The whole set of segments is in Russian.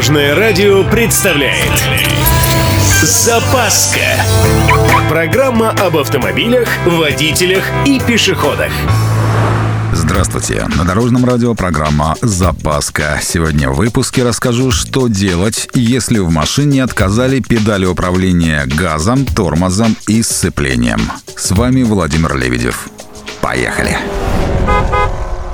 Дорожное радио представляет Запаска Программа об автомобилях, водителях и пешеходах Здравствуйте! На Дорожном радио программа «Запаска». Сегодня в выпуске расскажу, что делать, если в машине отказали педали управления газом, тормозом и сцеплением. С вами Владимир Лебедев. Поехали!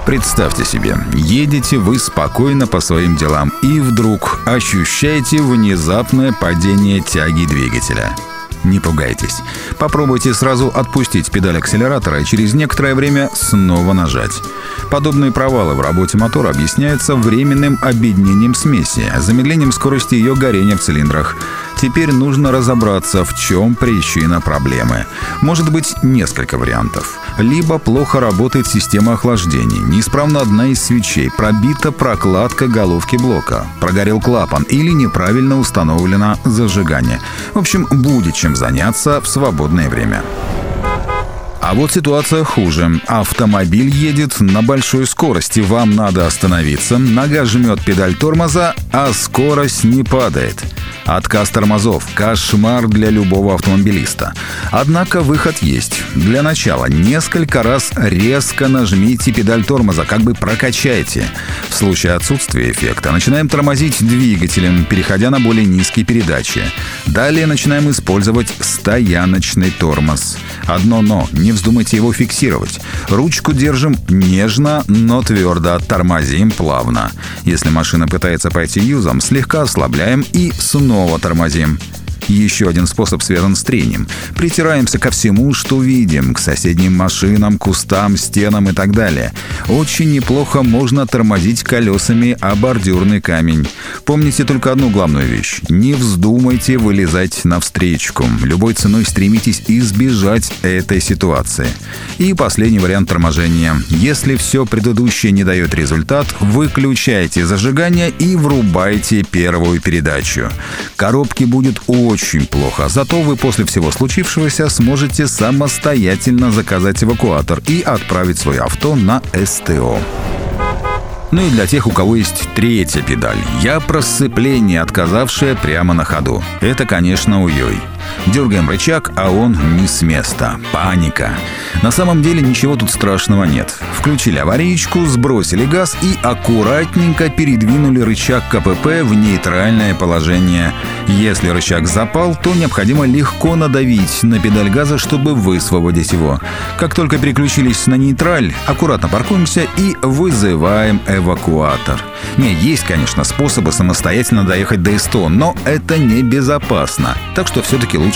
Представьте себе, едете вы спокойно по своим делам и вдруг ощущаете внезапное падение тяги двигателя. Не пугайтесь. Попробуйте сразу отпустить педаль акселератора и через некоторое время снова нажать. Подобные провалы в работе мотора объясняются временным объединением смеси, замедлением скорости ее горения в цилиндрах, Теперь нужно разобраться, в чем причина проблемы. Может быть несколько вариантов. Либо плохо работает система охлаждения, неисправна одна из свечей, пробита прокладка головки блока, прогорел клапан или неправильно установлено зажигание. В общем, будет чем заняться в свободное время. А вот ситуация хуже. Автомобиль едет на большой скорости. Вам надо остановиться. Нога жмет педаль тормоза, а скорость не падает. Отказ тормозов – кошмар для любого автомобилиста. Однако выход есть. Для начала несколько раз резко нажмите педаль тормоза, как бы прокачайте. В случае отсутствия эффекта начинаем тормозить двигателем, переходя на более низкие передачи. Далее начинаем использовать стояночный тормоз. Одно «но» – не вздумайте его фиксировать. Ручку держим нежно, но твердо, тормозим плавно. Если машина пытается пойти юзом, слегка ослабляем и снова тормозим. Еще один способ связан с трением. Притираемся ко всему, что видим, к соседним машинам, кустам, стенам и так далее. Очень неплохо можно тормозить колесами о бордюрный камень. Помните только одну главную вещь. Не вздумайте вылезать навстречку. Любой ценой стремитесь избежать этой ситуации. И последний вариант торможения. Если все предыдущее не дает результат, выключайте зажигание и врубайте первую передачу. Коробки будет очень очень плохо. Зато вы после всего случившегося сможете самостоятельно заказать эвакуатор и отправить свое авто на СТО. Ну и для тех, у кого есть третья педаль. Я про сцепление, отказавшее прямо на ходу. Это, конечно, уей. Дергаем рычаг, а он не с места. Паника. На самом деле ничего тут страшного нет. Включили аварийку, сбросили газ и аккуратненько передвинули рычаг КПП в нейтральное положение. Если рычаг запал, то необходимо легко надавить на педаль газа, чтобы высвободить его. Как только переключились на нейтраль, аккуратно паркуемся и вызываем эвакуатор. Не, есть, конечно, способы самостоятельно доехать до СТО, но это небезопасно. Так что все-таки лучше